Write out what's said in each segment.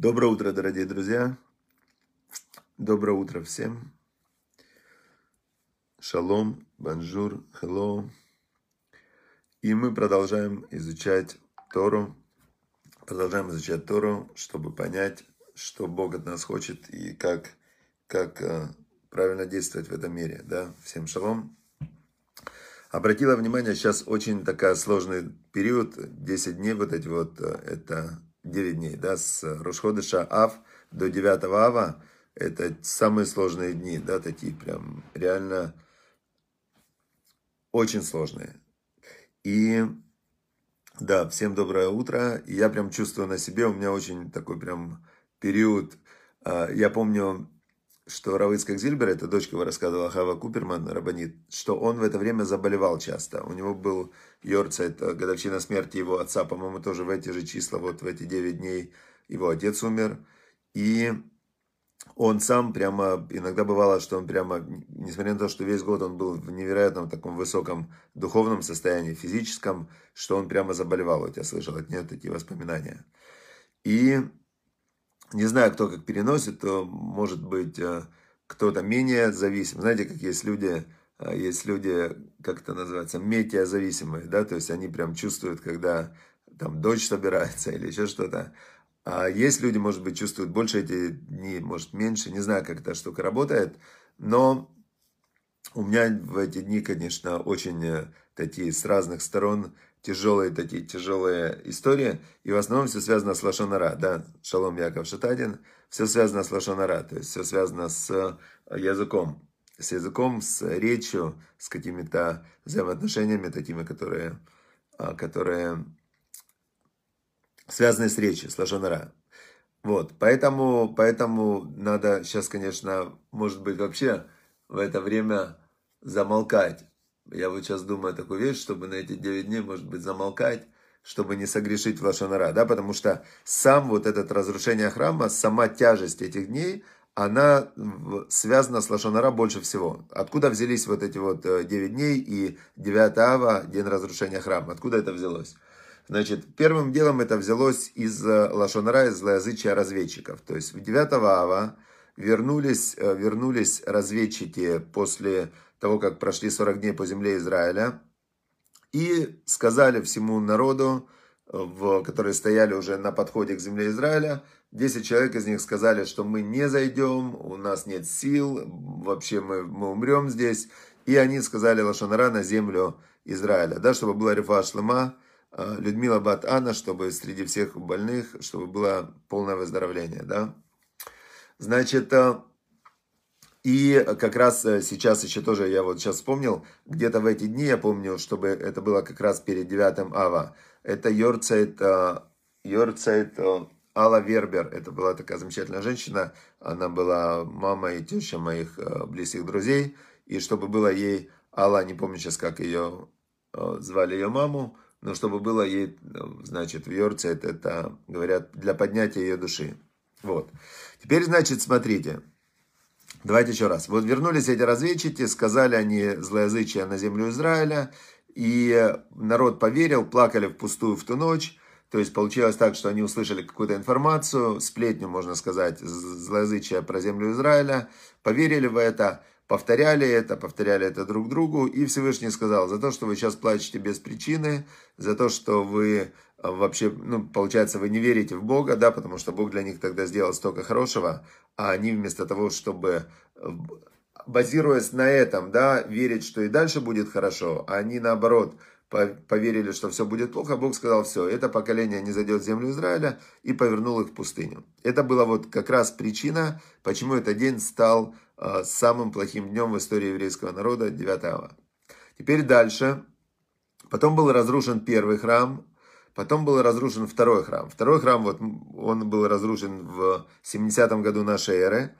Доброе утро, дорогие друзья. Доброе утро всем. Шалом, bonjour, hello. И мы продолжаем изучать Тору. Продолжаем изучать Тору, чтобы понять, что Бог от нас хочет и как, как э, правильно действовать в этом мире. Да? Всем шалом. Обратила внимание, сейчас очень такая сложный период, 10 дней вот эти вот, э, это 9 дней, да, с Рошходыша Ав до 9 Ава, это самые сложные дни, да, такие прям реально очень сложные. И да, всем доброе утро. Я прям чувствую на себе, у меня очень такой прям период. А, я помню, что Равыцкак Зильбер, это дочка его рассказывала Хава Куперман, Рабанит, что он в это время заболевал часто. У него был Йорца, это годовщина смерти его отца, по-моему, тоже в эти же числа, вот в эти 9 дней его отец умер. И он сам прямо, иногда бывало, что он прямо, несмотря на то, что весь год он был в невероятном таком высоком духовном состоянии, физическом, что он прямо заболевал. Вот я слышал от нее такие воспоминания. И не знаю, кто как переносит, то может быть э, кто-то менее зависим. Знаете, как есть люди, э, есть люди, как это называется, метеозависимые, да, то есть они прям чувствуют, когда там дождь собирается или еще что-то. А есть люди, может быть, чувствуют больше эти дни, может меньше, не знаю, как эта штука работает, но у меня в эти дни, конечно, очень э, такие с разных сторон тяжелые такие, тяжелые истории, и в основном все связано с Лашонара, да, Шалом Яков Шатадин, все связано с Лашонара, то есть все связано с э, языком, с языком, с речью, с какими-то взаимоотношениями такими, которые, а, которые связаны с речью, с Лашонара. Вот, поэтому, поэтому надо сейчас, конечно, может быть, вообще в это время замолкать я вот сейчас думаю такую вещь, чтобы на эти 9 дней, может быть, замолкать, чтобы не согрешить в Лашонара, да, потому что сам вот этот разрушение храма, сама тяжесть этих дней, она связана с Лашонара больше всего. Откуда взялись вот эти вот 9 э, дней и 9 ава, день разрушения храма? Откуда это взялось? Значит, первым делом это взялось из э, Лашонара, из злоязычия разведчиков. То есть в 9 ава вернулись, э, вернулись разведчики после того, как прошли 40 дней по земле Израиля, и сказали всему народу, в, которые стояли уже на подходе к земле Израиля, 10 человек из них сказали, что мы не зайдем, у нас нет сил, вообще мы, мы умрем здесь. И они сказали Лашанара на землю Израиля, да, чтобы была рифа шлема, э, Людмила Бат Анна, чтобы среди всех больных, чтобы было полное выздоровление, да. Значит, э, и как раз э, сейчас еще тоже, я вот сейчас вспомнил, где-то в эти дни, я помню, чтобы это было как раз перед 9 ава, это Йорцайт, э, Йорцайт э, Алла Вербер, это была такая замечательная женщина, она была мама и теща моих близких друзей, и чтобы было ей, Алла, не помню сейчас, как ее звали ее маму, но чтобы было ей, значит, в Йорцайт, это, говорят, для поднятия ее души. Вот. Теперь, значит, смотрите, Давайте еще раз. Вот вернулись эти разведчики, сказали они злоязычие на землю Израиля, и народ поверил, плакали впустую в ту ночь. То есть получилось так, что они услышали какую-то информацию, сплетню, можно сказать, злоязычие про землю Израиля, поверили в это, повторяли это, повторяли это друг другу, и Всевышний сказал, за то, что вы сейчас плачете без причины, за то, что вы вообще, ну, получается, вы не верите в Бога, да, потому что Бог для них тогда сделал столько хорошего, а они вместо того, чтобы, э, базируясь на этом, да, верить, что и дальше будет хорошо, а они наоборот поверили, что все будет плохо, Бог сказал, все, это поколение не зайдет в землю Израиля и повернул их в пустыню. Это была вот как раз причина, почему этот день стал э, самым плохим днем в истории еврейского народа, 9 ава. Теперь дальше. Потом был разрушен первый храм, Потом был разрушен второй храм. Второй храм, вот, он был разрушен в 70 году нашей эры.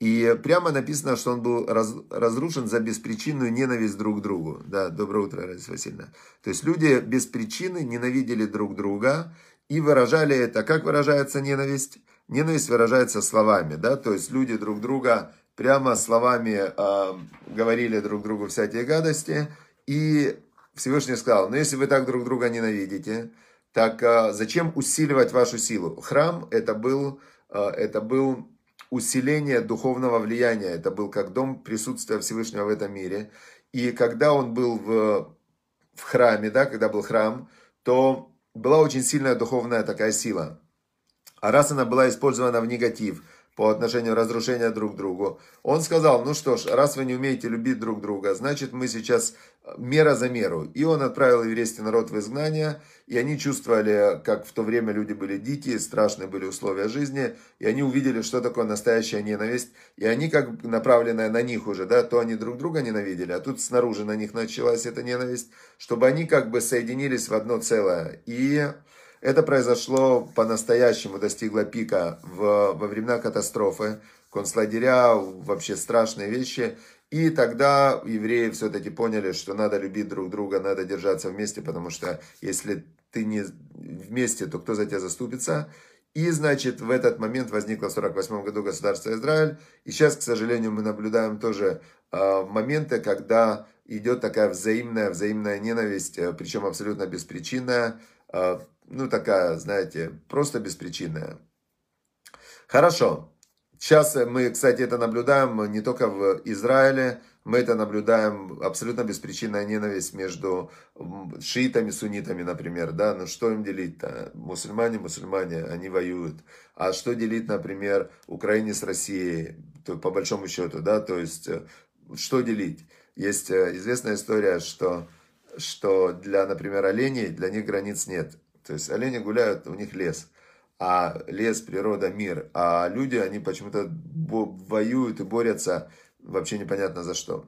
И прямо написано, что он был раз, разрушен за беспричинную ненависть друг к другу. Да, доброе утро, Раиса Васильевна. То есть люди без причины ненавидели друг друга и выражали это. Как выражается ненависть? Ненависть выражается словами, да, то есть люди друг друга прямо словами э, говорили друг другу всякие гадости. И Всевышний сказал, ну если вы так друг друга ненавидите, Так а, зачем усиливать вашу силу? Храм это был, а, это был усиление духовного влияния. Это был как дом присутствия Всевышнего в этом мире. И когда он был в, в храме, да, когда был храм, то была очень сильная духовная такая сила. А раз она была использована в негатив, по отношению разрушения друг к другу. Он сказал, ну что ж, раз вы не умеете любить друг друга, значит мы сейчас э, мера за меру. И он отправил еврейский народ в изгнание, и они чувствовали, как в то время люди были дикие, страшные были условия жизни, и они увидели, что такое настоящая ненависть, и они как направленная на них уже, да, то они друг друга ненавидели, а тут снаружи на них началась эта ненависть, чтобы они как бы соединились в одно целое. И это произошло по-настоящему, достигло пика в, во времена катастрофы. Концлагеря, вообще страшные вещи. И тогда евреи все-таки поняли, что надо любить друг друга, надо держаться вместе, потому что если ты не вместе, то кто за тебя заступится? И, значит, в этот момент возникло в 48 году государство Израиль. И сейчас, к сожалению, мы наблюдаем тоже э, моменты, когда идет такая взаимная, взаимная ненависть, э, причем абсолютно беспричинная. Э, ну, такая, знаете, просто беспричинная. Хорошо. Сейчас мы, кстати, это наблюдаем не только в Израиле, мы это наблюдаем абсолютно беспричинная ненависть между шиитами, суннитами, например, да, ну что им делить-то? Мусульмане, мусульмане, они воюют. А что делить, например, Украине с Россией, то, по большому счету, да, то есть, э, что делить? Есть э, известная история, что, что для, например, оленей, для них границ нет. То есть олени гуляют, у них лес. А лес, природа, мир. А люди, они почему-то воюют и борются вообще непонятно за что.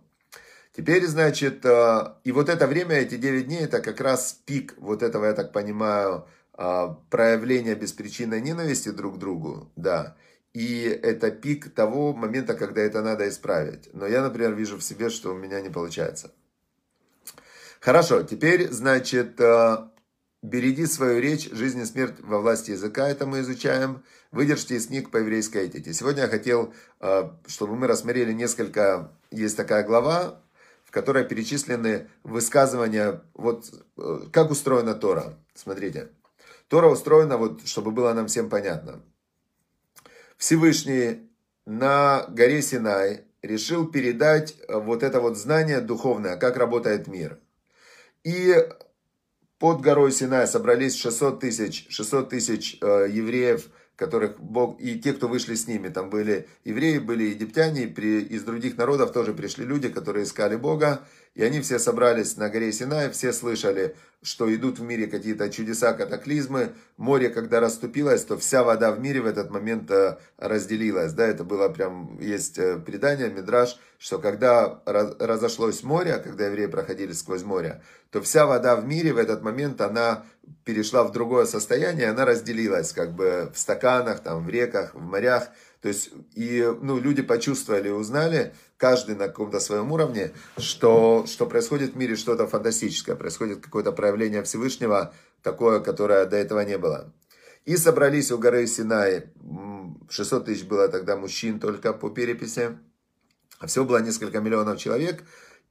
Теперь, значит, э, и вот это время, эти 9 дней, это как раз пик вот этого, я так понимаю, э, проявления беспричинной ненависти друг к другу, да. И это пик того момента, когда это надо исправить. Но я, например, вижу в себе, что у меня не получается. Хорошо, теперь, значит, э, Береги свою речь, жизнь и смерть во власти языка, это мы изучаем. Выдержьте из книг по еврейской этике. Сегодня я хотел, э, чтобы мы рассмотрели несколько, есть такая глава, в которой перечислены высказывания, вот э, как устроена Тора. Смотрите. Тора устроена, вот, чтобы было нам всем понятно. Всевышний на горе Синай решил передать вот это вот знание духовное, как работает мир. И под горой Синай собрались 600 тысяч, 600 тысяч э, евреев, которых Бог, и те, кто вышли с ними, там были евреи, были египтяне, при, из других народов тоже пришли люди, которые искали Бога, и они все собрались на горе Синай, все слышали, что идут в мире какие-то чудеса, катаклизмы. Море, когда расступилось, то вся вода в мире в этот момент э, разделилась. Да, это было прям, есть э, предание, мидраж, что когда разошлось море, когда евреи проходили сквозь море, то вся вода в мире в этот момент, она перешла в другое состояние, она разделилась как бы в стаканах, там, в реках, в морях. То есть, и, ну, люди почувствовали, узнали, каждый на каком-то своем уровне, что, что происходит в мире что-то фантастическое, происходит какое-то проявление Всевышнего, такое, которое до этого не было. И собрались у горы Синай, 600 тысяч было тогда мужчин только по переписи, а всего было несколько миллионов человек,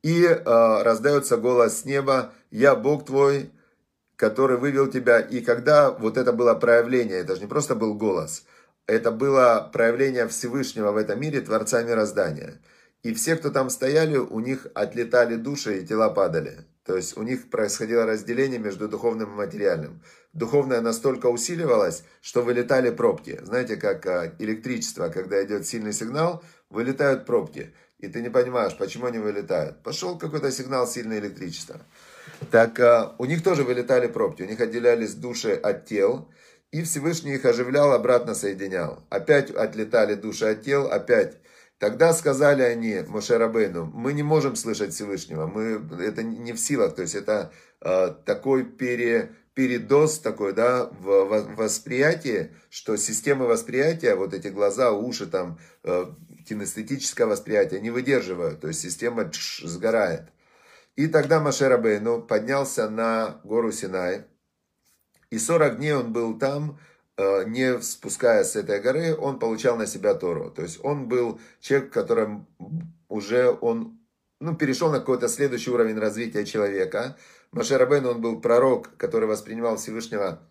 и э, раздается голос с неба, «Я Бог твой, который вывел тебя». И когда вот это было проявление, это же не просто был голос – это было проявление Всевышнего в этом мире, Творца мироздания. И все, кто там стояли, у них отлетали души и тела падали. То есть у них происходило разделение между духовным и материальным. Духовное настолько усиливалось, что вылетали пробки. Знаете, как а, электричество, когда идет сильный сигнал, вылетают пробки. И ты не понимаешь, почему они вылетают. Пошел какой-то сигнал сильное электричество. Так а, у них тоже вылетали пробки. У них отделялись души от тел. И Всевышний их оживлял, обратно соединял. Опять отлетали души от тел, опять. Тогда сказали они Мошерабейну, мы не можем слышать Всевышнего, мы, это не в силах, то есть это э, такой пере, передоз такой, да, в, в восприятии, что система восприятия, вот эти глаза, уши, там, э, кинестетическое восприятие не выдерживают, то есть система тш, сгорает. И тогда Машерабейну поднялся на гору Синай, и 40 дней он был там, не спускаясь с этой горы, он получал на себя Тору. То есть он был человек, которым уже он ну, перешел на какой-то следующий уровень развития человека. Маше Рабейну, он был пророк, который воспринимал Всевышнего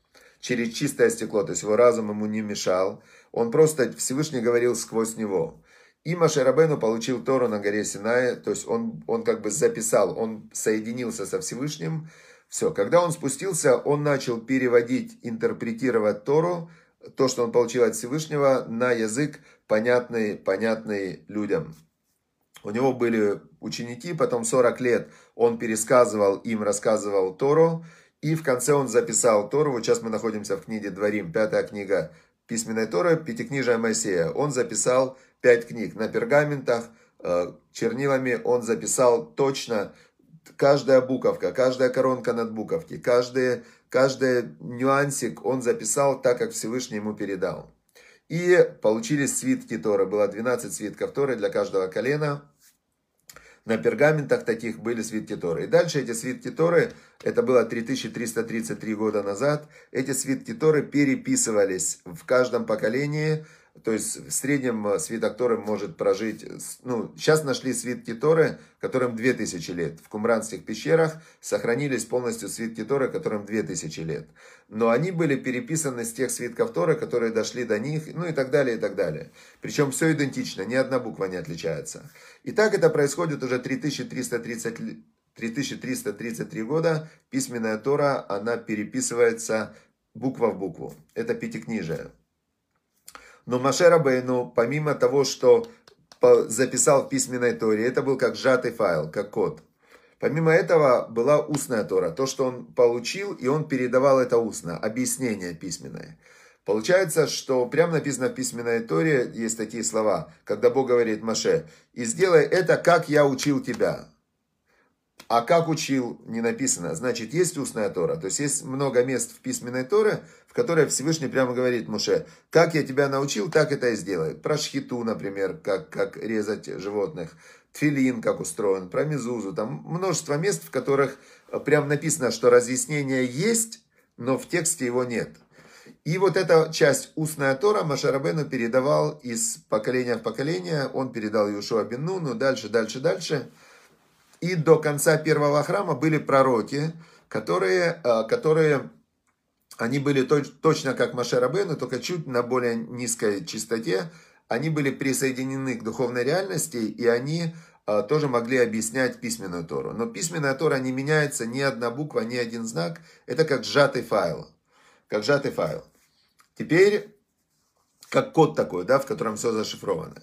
через чистое стекло, то есть его разум ему не мешал. Он просто Всевышний говорил сквозь него. И Маше Рабейну получил Тору на горе Синае, то есть он, он как бы записал, он соединился со Всевышним. Все, когда он спустился, он начал переводить, интерпретировать Тору, то, что он получил от Всевышнего, на язык, понятный, понятный людям. У него были ученики, потом 40 лет он пересказывал им, рассказывал Тору, и в конце он записал Тору. Вот сейчас мы находимся в книге Дворим, пятая книга письменной Торы, пятикнижия Моисея. Он записал пять книг на пергаментах, э, чернилами он записал точно каждая буковка, каждая коронка над буковки, каждый, каждый нюансик он записал так, как Всевышний ему передал. И получились свитки Торы. Было 12 свитков Торы для каждого колена. На пергаментах таких были свитки Торы. И дальше эти свитки Торы, это было 3333 года назад, эти свитки Торы переписывались в каждом поколении – то есть в среднем э, свиток Торы может прожить, ну, сейчас нашли свитки Торы, которым 2000 лет. В кумранских пещерах сохранились полностью свитки Торы, которым 2000 лет. Но они были переписаны с тех свитков Торы, которые дошли до них, ну и так далее, и так далее. Причем все идентично, ни одна буква не отличается. И так это происходит уже 3330 3333 года. Письменная Тора, она переписывается буква в букву. Это пятикнижие. Но Маше Рабейну, помимо того, что записал в письменной Торе, это был как сжатый файл, как код. Помимо этого была устная Тора, то, что он получил, и он передавал это устно, объяснение письменное. Получается, что прямо написано в письменной Торе, есть такие слова, когда Бог говорит Маше, «И сделай это, как я учил тебя». А как учил, не написано. Значит, есть устная Тора. То есть есть много мест в письменной Торе, в которой Всевышний прямо говорит Муше, как я тебя научил, так это и сделай. Про шхиту, например, как, как резать животных. Тфилин, как устроен, про мезузу. Там множество мест, в которых прям написано, что разъяснение есть, но в тексте его нет. И вот эта часть устная Тора Машарабену передавал из поколения в поколение. Он передал Юшуа бен Нуну, дальше, дальше, дальше. И до конца первого храма были пророки, которые, э, которые они были точно как Машерабену, только чуть на более низкой частоте. Они были присоединены к духовной реальности, и они э, тоже могли объяснять письменную Тору. Но письменная Тора не меняется, ни одна буква, ни один знак. Это как сжатый файл. Как сжатый файл. Теперь, как код такой, да, в котором все зашифровано.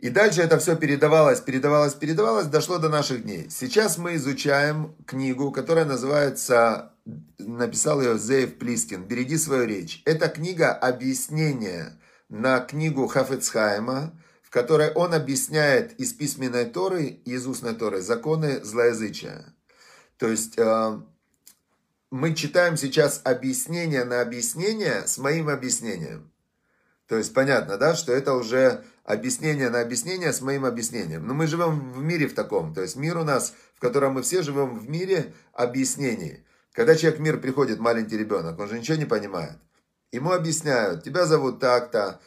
И дальше это все передавалось, передавалось, передавалось, дошло до наших дней. Сейчас мы изучаем книгу, которая называется, написал ее Зеев Плискин, «Береги свою речь». Это книга объяснения на книгу Хафецхайма, в которой он объясняет из письменной Торы и из устной Торы законы злоязычия. То есть э, мы читаем сейчас объяснение на объяснение с моим объяснением. То есть понятно, да, что это уже объяснение на объяснение с моим объяснением. Но мы живем в мире в таком. То есть мир у нас, в котором мы все живем в мире объяснений. Когда человек в мир приходит, маленький ребенок, он же ничего не понимает. Ему объясняют, тебя зовут так-то,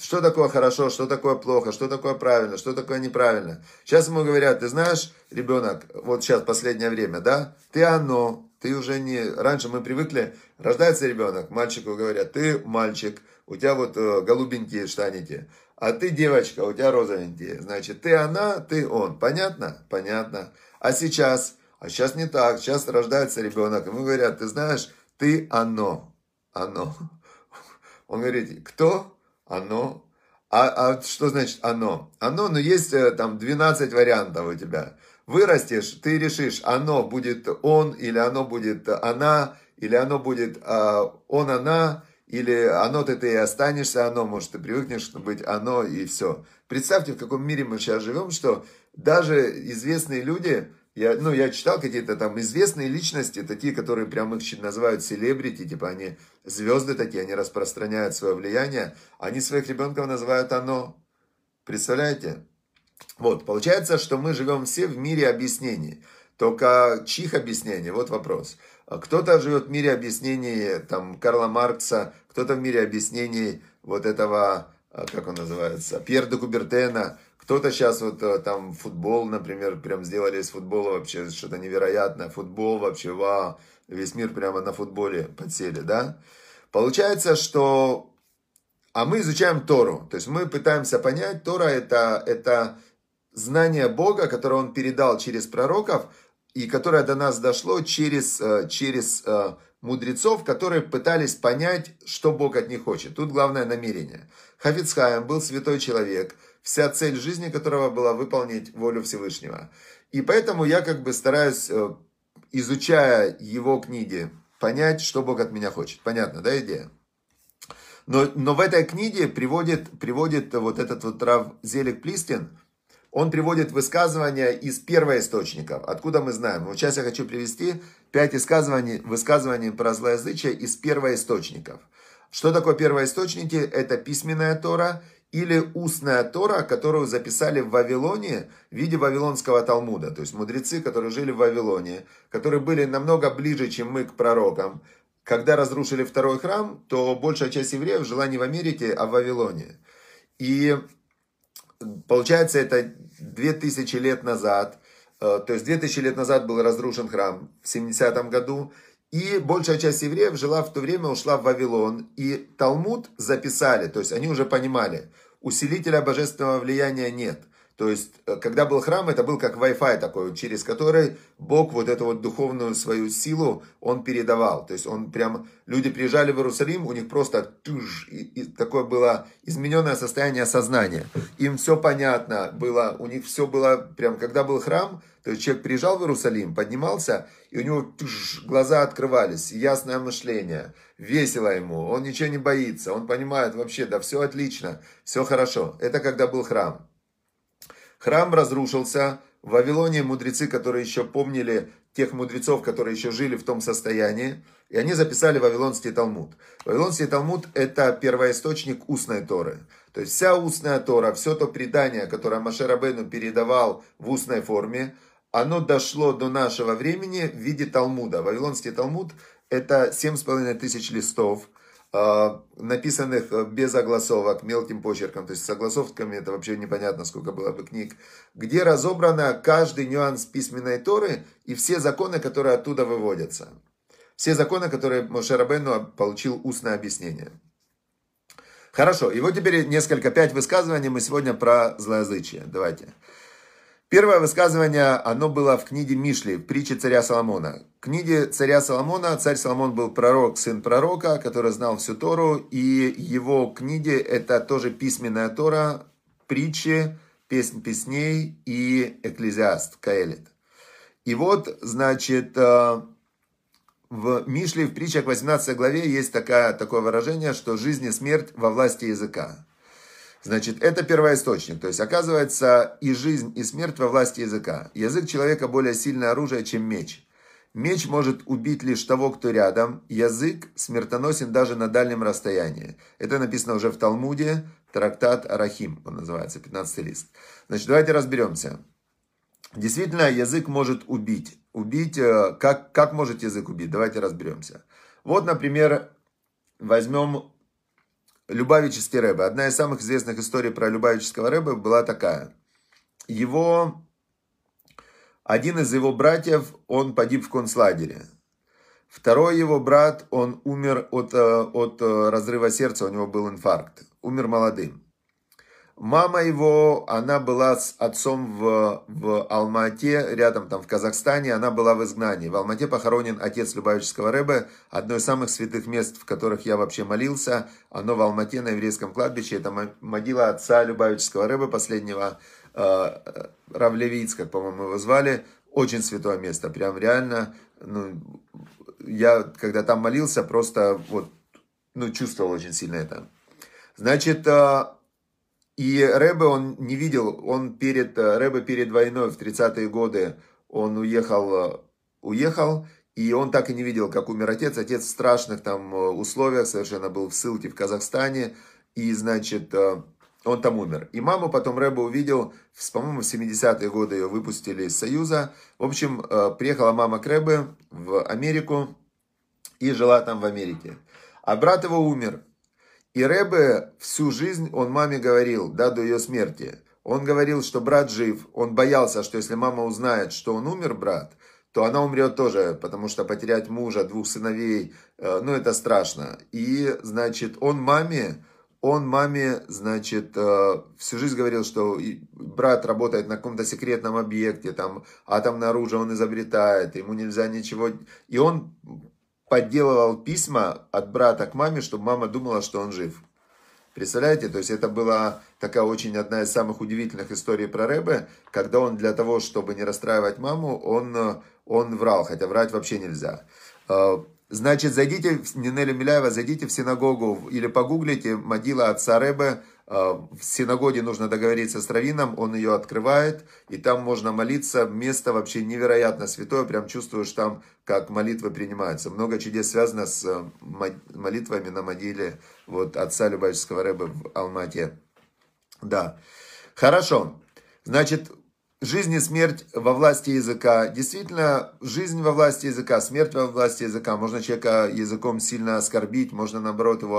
что такое хорошо, что такое плохо, что такое правильно, что такое неправильно. Сейчас ему говорят, ты знаешь, ребенок, вот сейчас последнее время, да, ты оно, ты уже не... Раньше мы привыкли, рождается ребенок, мальчику говорят, ты мальчик, у тебя вот э, голубенькие штаники а ты девочка, у тебя розовенькие. Значит, ты она, ты он. Понятно? Понятно. А сейчас? А сейчас не так. Сейчас рождается ребенок. Ему говорят, ты знаешь, ты оно. Оно. Он говорит, кто? Оно. А, а что значит оно? Оно, ну есть э, там 12 вариантов у тебя. Вырастешь, ты решишь, оно будет он, или оно будет она, или оно будет а, он, она, или оно ты, ты и останешься оно, может, ты привыкнешь быть оно и все. Представьте, в каком мире мы сейчас живем, что даже известные люди, я, ну, я читал какие-то там известные личности, такие, которые прям их называют селебрити, типа они звезды такие, они распространяют свое влияние, они своих ребенков называют оно. Представляете? Вот, получается, что мы живем все в мире объяснений. Только чьих объяснений? Вот вопрос. Кто-то живет в мире объяснений там, Карла Маркса, кто-то в мире объяснений вот этого как он называется, Пьер де Кубертена, кто-то сейчас вот там футбол, например, прям сделали из футбола вообще что-то невероятное, футбол вообще, вау, весь мир прямо на футболе подсели, да? Получается, что а мы изучаем Тору. То есть мы пытаемся понять, Тора это, это знание Бога, которое Он передал через пророков, и которое до нас дошло через, э, через э, мудрецов, которые пытались понять, что Бог от них хочет. Тут главное намерение. Хафицхайм был святой человек, вся цель жизни которого была выполнить волю Всевышнего. И поэтому я как бы стараюсь, э, изучая его книги, понять, что Бог от меня хочет. Понятно, да, идея? Но, но в этой книге приводит, приводит вот этот вот Рав Зелик Плистин, он приводит высказывания из первоисточников. Откуда мы знаем? Вот сейчас я хочу привести пять высказываний, высказываний про злоязычие из первоисточников. Что такое первоисточники? Это письменная Тора или устная Тора, которую записали в Вавилоне в виде Вавилонского Талмуда. То есть мудрецы, которые жили в Вавилоне, которые были намного ближе, чем мы к пророкам, когда разрушили второй храм, то большая часть евреев жила не в Америке, а в Вавилоне. И получается, это 2000 лет назад, э, то есть 2000 лет назад был разрушен храм в 70 году, и большая часть евреев жила в то время, ушла в Вавилон, и Талмуд записали, то есть они уже понимали, усилителя божественного влияния нет – то есть, э, когда был храм, это был как Wi-Fi такой, через который Бог вот эту вот духовную свою силу, он передавал. То есть, он прям, люди приезжали в Иерусалим, у них просто туж, и, и такое было измененное состояние сознания. Им все понятно было, у них все было, прям, когда был храм, то есть, человек приезжал в Иерусалим, поднимался, и у него туж, глаза открывались, ясное мышление, весело ему, он ничего не боится, он понимает вообще, да все отлично, все хорошо. Это когда был храм. Храм разрушился. В Вавилоне мудрецы, которые еще помнили тех мудрецов, которые еще жили в том состоянии, и они записали Вавилонский Талмуд. Вавилонский Талмуд – это первоисточник устной Торы. То есть вся устная Тора, все то предание, которое Машер Абейну передавал в устной форме, оно дошло до нашего времени в виде Талмуда. Вавилонский Талмуд – это 7,5 тысяч листов – написанных э, без огласовок, мелким почерком, то есть с огласовками это вообще непонятно, сколько было бы книг, где разобрано каждый нюанс письменной Торы и все законы, которые оттуда выводятся. Все законы, которые Мошерабену получил устное объяснение. Хорошо, и вот теперь несколько, пять высказываний мы сегодня про злоязычие. Давайте. Первое высказывание, оно было в книге Мишли, в притче царя Соломона. В книге царя Соломона, царь Соломон был пророк, сын пророка, который знал всю Тору, и его книги это тоже письменная Тора, притчи, песнь песней и экклезиаст, Каэлит. И вот, значит, э, в Мишле, в притчах 18 главе есть такая, такое выражение, что жизнь и смерть во власти языка. Значит, это первоисточник. То есть, оказывается, и жизнь, и смерть во власти языка. Язык человека более сильное оружие, чем меч. Меч может убить лишь того, кто рядом. Язык смертоносен даже на дальнем расстоянии. Это написано уже в Талмуде, трактат Арахим, он называется, 15 лист. Значит, давайте разберемся. Действительно, язык может убить. Убить, э, как, как может язык убить? Давайте разберемся. Вот, например, возьмем Любавический Рэбе. Одна из самых известных историй про Любавического Рэбе была такая. Его, один из его братьев, он погиб в концлагере. Второй его брат, он умер от, э, от э, разрыва сердца, у него был инфаркт. Умер молодым. Мама его, она была с отцом в, в Алмате, рядом там в Казахстане, она была в изгнании. В Алмате похоронен отец Любавического Рэбе, одно из самых святых мест, в которых я вообще молился. Оно в Алмате на еврейском кладбище, это могила отца Любавического Рэбе, последнего э, Равлевиц, как, по-моему, его звали. Очень святое место, прям реально. Ну, я, когда там молился, просто вот, ну, чувствовал очень сильно это. Значит, э, и Рэбе он не видел, он перед, э, Рэбе перед войной в 30-е годы, он уехал, э, уехал, и он так и не видел, как умер отец. Отец в страшных там э, условиях совершенно был в ссылке в Казахстане, и, значит, он там умер. И маму потом Рэбе увидел, по-моему, в 70-е годы ее выпустили из Союза. В общем, приехала мама к Рэбе в Америку и жила там в Америке. А брат его умер. И Рэбе всю жизнь, он маме говорил, да, до ее смерти. Он говорил, что брат жив. Он боялся, что если мама узнает, что он умер, брат, то она умрет тоже, потому что потерять мужа, двух сыновей, э, ну, это страшно. И, значит, он маме, он маме, значит, э, всю жизнь говорил, что брат работает на каком-то секретном объекте, там атомное оружие он изобретает, ему нельзя ничего... И он подделывал письма от брата к маме, чтобы мама думала, что он жив. Представляете? То есть это была такая очень одна из самых удивительных историй про Рэбе, когда он для того, чтобы не расстраивать маму, он, он врал, хотя врать вообще нельзя. Э, Значит, зайдите, Нинеля Миляева, зайдите в синагогу или погуглите могила отца Рэбе. А, в синагоге нужно договориться с Равином, он ее открывает, и там можно молиться. Место вообще невероятно святое, прям чувствуешь там, как молитвы принимаются. Много чудес связано с э, молитвами на могиле вот, отца Любавического Рэбе в Алмате. Да, хорошо. Значит, Жизнь и смерть во власти языка. Действительно, жизнь во власти языка, смерть во власти языка. Можно человека языком сильно оскорбить, можно, наоборот, его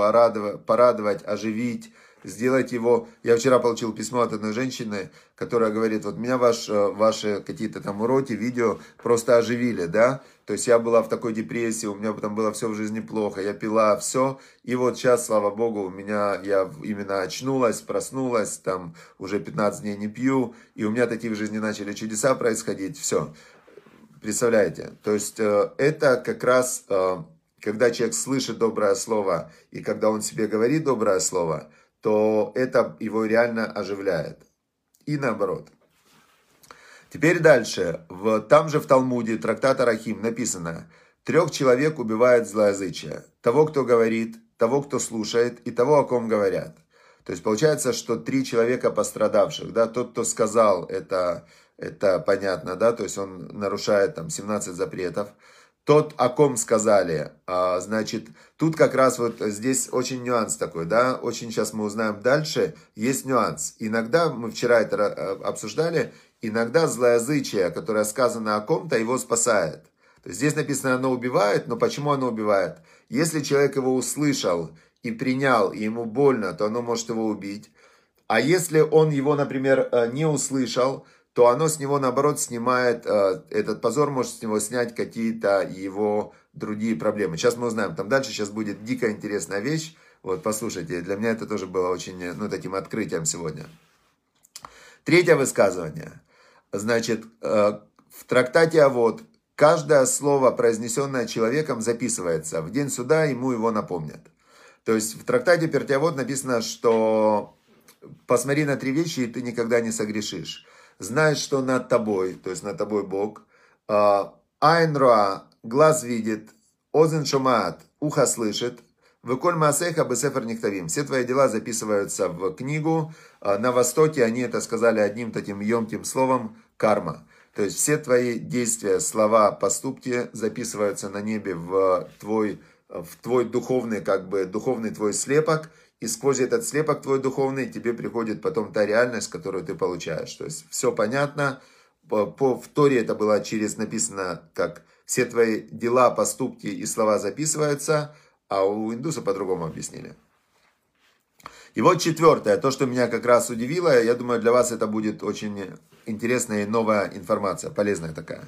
порадовать, оживить сделать его... Я вчера получил письмо от одной женщины, которая говорит, вот меня ваш, э, ваши какие-то там уроки, видео просто оживили, да? То есть я была в такой депрессии, у меня там было все в жизни плохо, я пила все, и вот сейчас, слава богу, у меня, я именно очнулась, проснулась, там уже 15 дней не пью, и у меня такие в жизни начали чудеса происходить, все. Представляете? То есть э, это как раз, э, когда человек слышит доброе слово, и когда он себе говорит доброе слово, то это его реально оживляет. И наоборот. Теперь дальше. В, там же в Талмуде, трактат Арахим, написано, трех человек убивает злоязычие. Того, кто говорит, того, кто слушает, и того, о ком говорят. То есть получается, что три человека пострадавших, да, тот, кто сказал, это, это понятно, да, то есть он нарушает там 17 запретов тот, о ком сказали. А, значит, тут как раз вот здесь очень нюанс такой, да, очень сейчас мы узнаем дальше, есть нюанс. Иногда, мы вчера это э, обсуждали, иногда злоязычие, которое сказано о ком-то, его спасает. То есть здесь написано, оно убивает, но почему оно убивает? Если человек его услышал и принял, и ему больно, то оно может его убить. А если он его, например, э, не услышал, то оно с него, наоборот, снимает, э, этот позор может с него снять какие-то его другие проблемы. Сейчас мы узнаем, там дальше сейчас будет дико интересная вещь. Вот, послушайте, для меня это тоже было очень, ну, таким открытием сегодня. Третье высказывание. Значит, э, в трактате «А вот» каждое слово, произнесенное человеком, записывается. В день суда ему его напомнят. То есть в трактате Пертиавод написано, что посмотри на три вещи, и ты никогда не согрешишь знает, что над тобой, то есть над тобой Бог. А, Айн Руа, глаз видит, Озен Шумаат, ухо слышит, Выколь Маасеха Бесефер Нихтавим. Все твои дела записываются в книгу. А, на Востоке они это сказали одним таким емким словом карма. То есть все твои действия, слова, поступки записываются на небе в твой, в твой духовный, как бы, духовный твой слепок и сквозь этот слепок твой духовный тебе приходит потом та реальность, которую ты получаешь. То есть все понятно. По, по в Торе это было через написано, как все твои дела, поступки и слова записываются, а у индуса по-другому объяснили. И вот четвертое, то, что меня как раз удивило, я думаю, для вас это будет очень интересная и новая информация, полезная такая.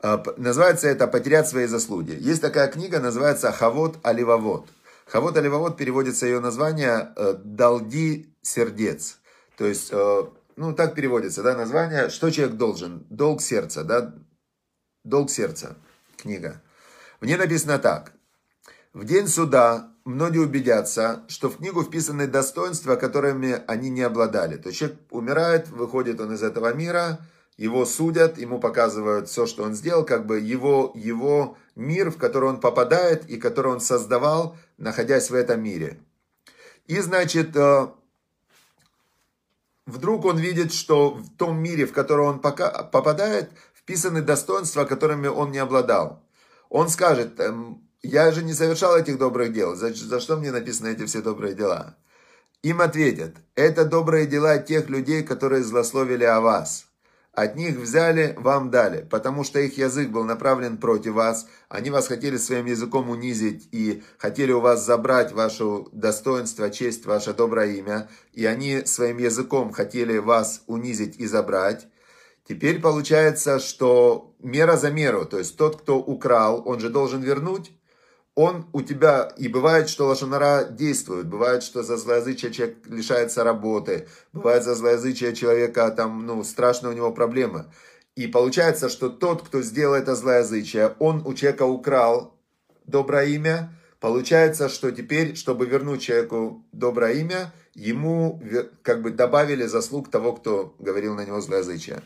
А, называется это «Потерять свои заслуги». Есть такая книга, называется «Хавот Аливавот». Хавот Аливавод переводится ее название э, «Долги сердец». То есть, э, ну, так переводится, да, название, что человек должен, долг сердца, да, долг сердца, книга. В ней написано так. В день суда многие убедятся, что в книгу вписаны достоинства, которыми они не обладали. То есть человек умирает, выходит он из этого мира, его судят, ему показывают все, что он сделал, как бы его, его мир, в который он попадает и который он создавал, находясь в этом мире. И, значит, э, вдруг он видит, что в том мире, в который он попадает, вписаны достоинства, которыми он не обладал. Он скажет, «Эм, я же не совершал этих добрых дел, за, за что мне написаны эти все добрые дела? Им ответят, это добрые дела тех людей, которые злословили о вас. От них взяли, вам дали, потому что их язык был направлен против вас, они вас хотели своим языком унизить и хотели у вас забрать ваше достоинство, честь, ваше доброе имя, и они своим языком хотели вас унизить и забрать. Теперь получается, что мера за меру, то есть тот, кто украл, он же должен вернуть, он у тебя, и бывает, что лошонара действует, бывает, что за злоязычие человек лишается работы, бывает за злоязычие человека, там, ну, страшная у него проблема. И получается, что тот, кто сделал это злоязычие, он у человека украл доброе имя, получается, что теперь, чтобы вернуть человеку доброе имя, ему как бы добавили заслуг того, кто говорил на него злоязычие.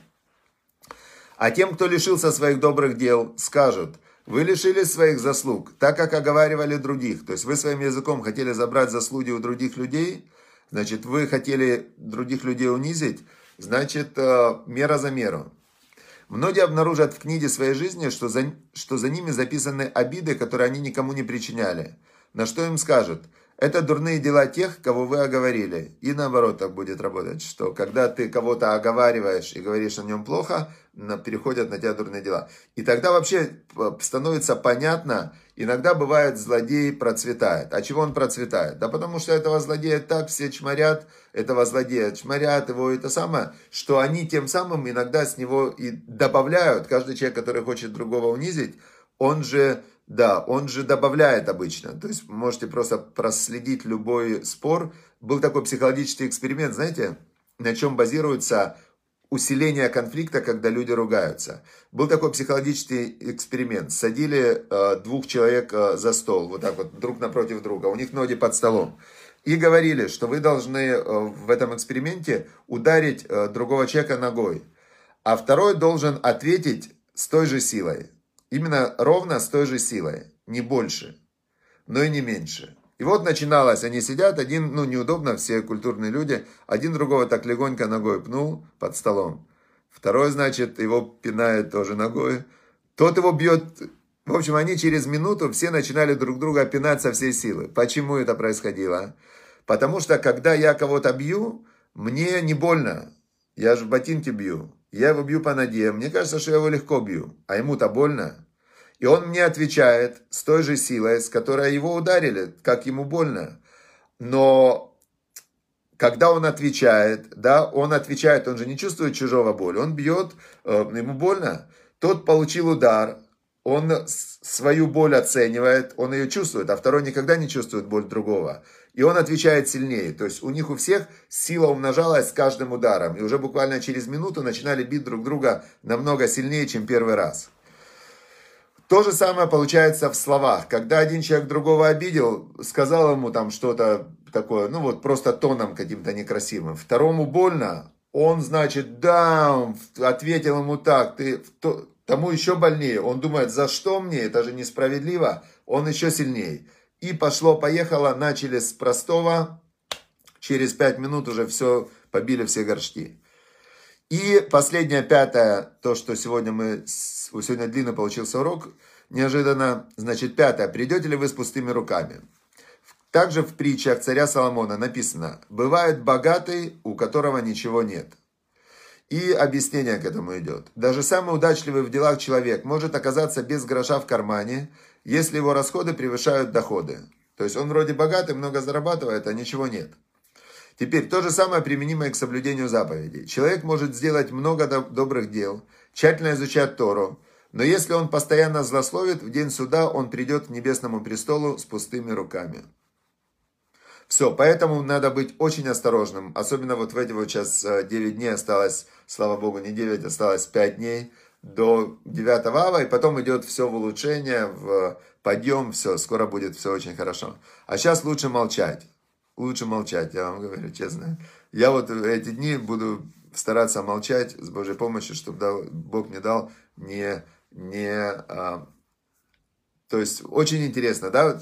А тем, кто лишился своих добрых дел, скажут – вы лишились своих заслуг, так как оговаривали других. То есть вы своим языком хотели забрать заслуги у других людей, значит, вы хотели других людей унизить, значит, э, мера за меру. Многие обнаружат в книге своей жизни, что за, что за ними записаны обиды, которые они никому не причиняли. На что им скажут – это дурные дела тех, кого вы оговорили. И наоборот так будет работать, что когда ты кого-то оговариваешь и говоришь о нем плохо, переходят на тебя дурные дела. И тогда вообще становится понятно, иногда бывает злодей процветает. А чего он процветает? Да потому что этого злодея так все чморят, этого злодея чморят его, это самое, что они тем самым иногда с него и добавляют, каждый человек, который хочет другого унизить, он же да, он же добавляет обычно. То есть можете просто проследить любой спор. Был такой психологический эксперимент, знаете, на чем базируется усиление конфликта, когда люди ругаются. Был такой психологический эксперимент. Садили э, двух человек э, за стол, вот так вот, друг напротив друга. У них ноги под столом. И говорили, что вы должны э, в этом эксперименте ударить э, другого человека ногой. А второй должен ответить с той же силой. Именно ровно с той же силой, не больше, но и не меньше. И вот начиналось, они сидят, один, ну неудобно, все культурные люди, один другого так легонько ногой пнул под столом. Второй, значит, его пинает тоже ногой. Тот его бьет. В общем, они через минуту все начинали друг друга пинать со всей силы. Почему это происходило? Потому что, когда я кого-то бью, мне не больно. Я же в ботинке бью. Я его бью по ноге, мне кажется, что я его легко бью, а ему-то больно. И он мне отвечает с той же силой, с которой его ударили, как ему больно. Но когда он отвечает, да, он отвечает, он же не чувствует чужого боли, он бьет, э, ему больно. Тот получил удар, он свою боль оценивает, он ее чувствует, а второй никогда не чувствует боль другого. И он отвечает сильнее. То есть у них у всех сила умножалась с каждым ударом. И уже буквально через минуту начинали бить друг друга намного сильнее, чем первый раз. То же самое получается в словах. Когда один человек другого обидел, сказал ему там что-то такое, ну вот просто тоном каким-то некрасивым. Второму больно, он, значит, да, ответил ему так, ты тому еще больнее. Он думает, за что мне, это же несправедливо, он еще сильнее. И пошло-поехало, начали с простого, через пять минут уже все, побили все горшки. И последнее, пятое, то, что сегодня мы, сегодня длинно получился урок, неожиданно, значит, пятое, придете ли вы с пустыми руками? Также в притчах царя Соломона написано, бывает богатый, у которого ничего нет. И объяснение к этому идет. Даже самый удачливый в делах человек может оказаться без гроша в кармане, если его расходы превышают доходы. То есть он вроде богатый, много зарабатывает, а ничего нет. Теперь то же самое применимо и к соблюдению заповедей. Человек может сделать много добрых дел, тщательно изучать Тору, но если он постоянно злословит, в день суда он придет к небесному престолу с пустыми руками. Все, поэтому надо быть очень осторожным. Особенно вот в эти вот сейчас 9 э, дней осталось, слава богу, не 9, осталось 5 дней до 9 ава, и потом идет все в улучшение, в подъем, все, скоро будет все очень хорошо. А сейчас лучше молчать. Лучше молчать, я вам говорю честно. Я вот эти дни буду стараться молчать с Божьей помощью, чтобы дал, Бог мне дал не, не, а, то есть очень интересно, да,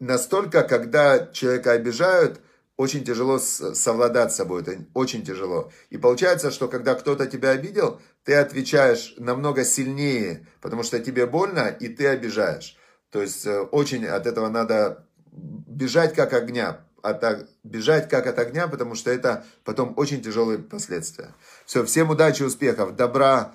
настолько, когда человека обижают, очень тяжело совладать с собой, это очень тяжело. И получается, что когда кто-то тебя обидел, ты отвечаешь намного сильнее, потому что тебе больно, и ты обижаешь. То есть э, очень от этого надо бежать как огня. от, бежать как от огня, потому что это потом очень тяжелые последствия. Все, всем удачи, успехов, добра, а,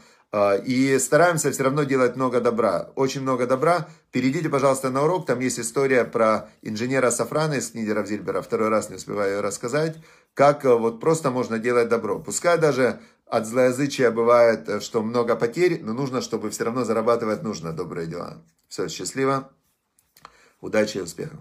и стараемся все равно делать много добра. Очень много добра. Перейдите, пожалуйста, на урок. Там есть история про инженера Сафрана из книги Равзильбера. Второй раз не успеваю ее рассказать. Как э, вот просто можно делать добро. Пускай даже от злоязычия бывает, э, что много потерь, но нужно, чтобы все равно зарабатывать нужно добрые дела. Все, счастливо. Удачи и успехов.